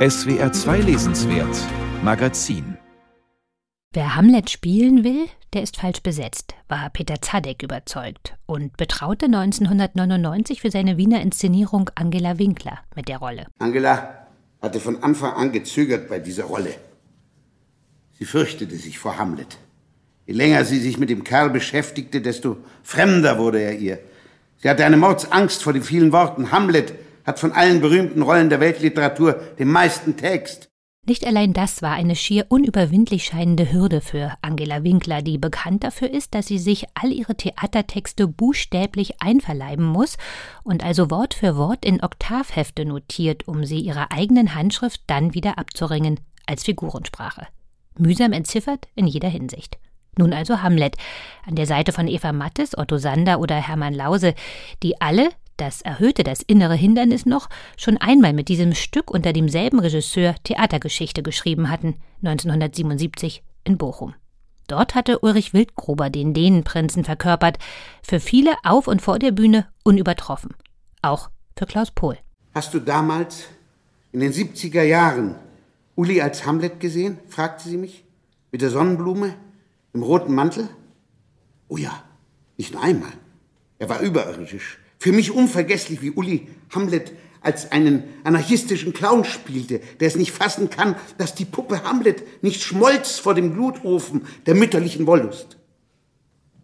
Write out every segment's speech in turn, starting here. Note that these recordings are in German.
SWR 2 Lesenswert Magazin Wer Hamlet spielen will, der ist falsch besetzt, war Peter Zadek überzeugt und betraute 1999 für seine Wiener Inszenierung Angela Winkler mit der Rolle. Angela hatte von Anfang an gezögert bei dieser Rolle. Sie fürchtete sich vor Hamlet. Je länger sie sich mit dem Kerl beschäftigte, desto fremder wurde er ihr. Sie hatte eine Mordsangst vor den vielen Worten. Hamlet hat von allen berühmten Rollen der Weltliteratur den meisten Text. Nicht allein das war eine schier unüberwindlich scheinende Hürde für Angela Winkler, die bekannt dafür ist, dass sie sich all ihre Theatertexte buchstäblich einverleiben muss und also Wort für Wort in Oktavhefte notiert, um sie ihrer eigenen Handschrift dann wieder abzuringen als Figurensprache. Mühsam entziffert in jeder Hinsicht. Nun also Hamlet, an der Seite von Eva Mattes, Otto Sander oder Hermann Lause, die alle das erhöhte das innere Hindernis noch, schon einmal mit diesem Stück unter demselben Regisseur Theatergeschichte geschrieben hatten, 1977 in Bochum. Dort hatte Ulrich Wildgruber den Dänenprinzen verkörpert, für viele auf und vor der Bühne unübertroffen. Auch für Klaus Pohl. Hast du damals, in den 70er Jahren, Uli als Hamlet gesehen? fragte sie mich. Mit der Sonnenblume? Im roten Mantel? Oh ja, nicht nur einmal. Er war überirdisch. Für mich unvergesslich, wie Uli Hamlet als einen anarchistischen Clown spielte, der es nicht fassen kann, dass die Puppe Hamlet nicht schmolz vor dem Glutofen der mütterlichen Wollust.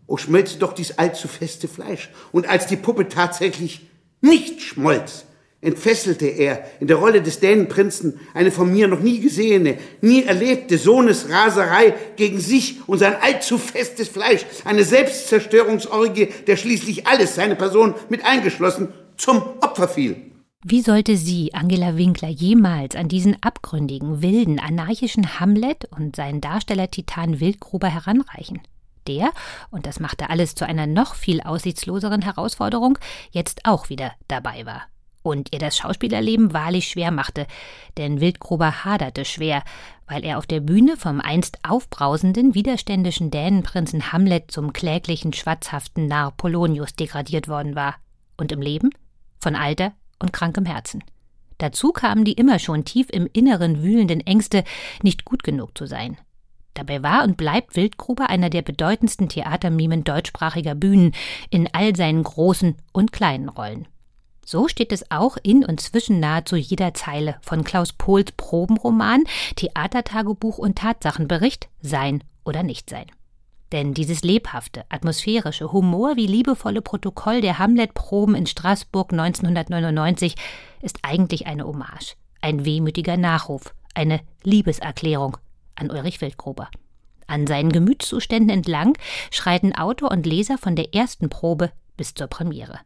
O schmelze doch dies allzu feste Fleisch. Und als die Puppe tatsächlich nicht schmolz, entfesselte er in der Rolle des Dänenprinzen eine von mir noch nie gesehene, nie erlebte Sohnesraserei gegen sich und sein allzu festes Fleisch, eine Selbstzerstörungsorgie, der schließlich alles, seine Person mit eingeschlossen, zum Opfer fiel. Wie sollte sie, Angela Winkler, jemals an diesen abgründigen, wilden, anarchischen Hamlet und seinen Darsteller-Titan Wildgruber heranreichen? Der, und das machte alles zu einer noch viel aussichtsloseren Herausforderung, jetzt auch wieder dabei war und ihr das Schauspielerleben wahrlich schwer machte, denn Wildgruber haderte schwer, weil er auf der Bühne vom einst aufbrausenden, widerständischen Dänenprinzen Hamlet zum kläglichen, schwatzhaften Narr Polonius degradiert worden war. Und im Leben? Von Alter und krankem Herzen. Dazu kamen die immer schon tief im Inneren wühlenden Ängste, nicht gut genug zu sein. Dabei war und bleibt Wildgruber einer der bedeutendsten Theatermimen deutschsprachiger Bühnen in all seinen großen und kleinen Rollen. So steht es auch in und zwischen nahezu jeder Zeile von Klaus Pohls Probenroman, Theatertagebuch und Tatsachenbericht Sein oder Nichtsein. Denn dieses lebhafte, atmosphärische, Humor wie liebevolle Protokoll der Hamlet-Proben in Straßburg 1999 ist eigentlich eine Hommage, ein wehmütiger Nachruf, eine Liebeserklärung an Ulrich Wildgruber. An seinen Gemütszuständen entlang schreiten Autor und Leser von der ersten Probe bis zur Premiere.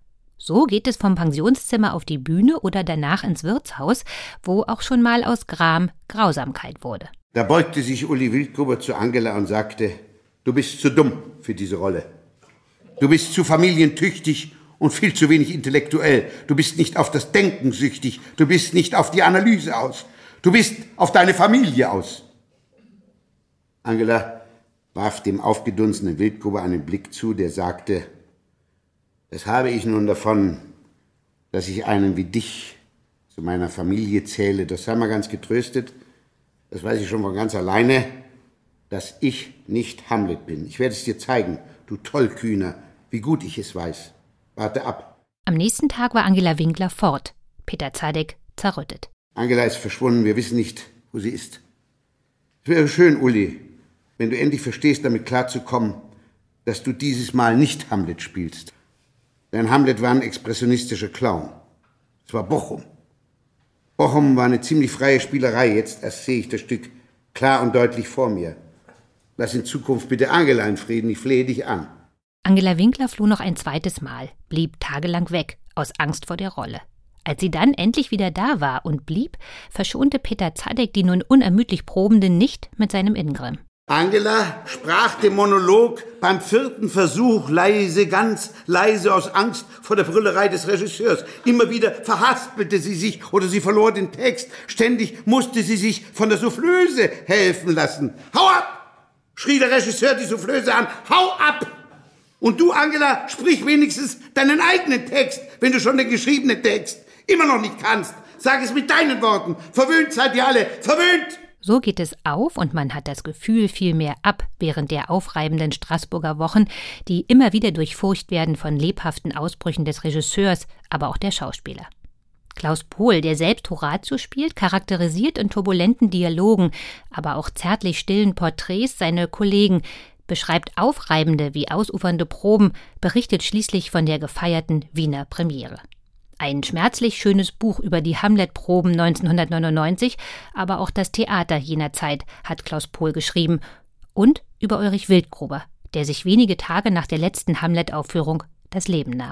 So geht es vom Pensionszimmer auf die Bühne oder danach ins Wirtshaus, wo auch schon mal aus Gram Grausamkeit wurde. Da beugte sich Uli Wildgruber zu Angela und sagte, du bist zu dumm für diese Rolle. Du bist zu familientüchtig und viel zu wenig intellektuell. Du bist nicht auf das Denken süchtig. Du bist nicht auf die Analyse aus. Du bist auf deine Familie aus. Angela warf dem aufgedunsenen Wildgruber einen Blick zu, der sagte, das habe ich nun davon, dass ich einen wie dich zu meiner Familie zähle. Das sei mal ganz getröstet. Das weiß ich schon von ganz alleine, dass ich nicht Hamlet bin. Ich werde es dir zeigen, du Tollkühner, wie gut ich es weiß. Warte ab. Am nächsten Tag war Angela Winkler fort. Peter Zadek zerrüttet. Angela ist verschwunden. Wir wissen nicht, wo sie ist. Es wäre schön, Uli, wenn du endlich verstehst, damit klarzukommen, dass du dieses Mal nicht Hamlet spielst. Denn Hamlet war ein expressionistischer Clown. Es war Bochum. Bochum war eine ziemlich freie Spielerei. Jetzt erst sehe ich das Stück klar und deutlich vor mir. Lass in Zukunft bitte Angela in Frieden, ich flehe dich an. Angela Winkler floh noch ein zweites Mal, blieb tagelang weg, aus Angst vor der Rolle. Als sie dann endlich wieder da war und blieb, verschonte Peter Zadek die nun unermüdlich Probenden nicht mit seinem Ingrim. Angela sprach den Monolog beim vierten Versuch leise, ganz leise aus Angst vor der Brüllerei des Regisseurs. Immer wieder verhaspelte sie sich oder sie verlor den Text. Ständig musste sie sich von der Soufflöse helfen lassen. Hau ab! schrie der Regisseur die Soufflöse an. Hau ab! Und du, Angela, sprich wenigstens deinen eigenen Text, wenn du schon den geschriebenen Text immer noch nicht kannst. Sag es mit deinen Worten. Verwöhnt seid ihr alle. Verwöhnt! So geht es auf und man hat das Gefühl viel mehr ab während der aufreibenden Straßburger Wochen, die immer wieder durchfurcht werden von lebhaften Ausbrüchen des Regisseurs, aber auch der Schauspieler. Klaus Pohl, der selbst Horatio spielt, charakterisiert in turbulenten Dialogen, aber auch zärtlich stillen Porträts seine Kollegen, beschreibt aufreibende wie ausufernde Proben, berichtet schließlich von der gefeierten Wiener Premiere. Ein schmerzlich schönes Buch über die Hamlet-Proben 1999, aber auch das Theater jener Zeit hat Klaus Pohl geschrieben und über Ulrich Wildgruber, der sich wenige Tage nach der letzten Hamlet-Aufführung das Leben nahm.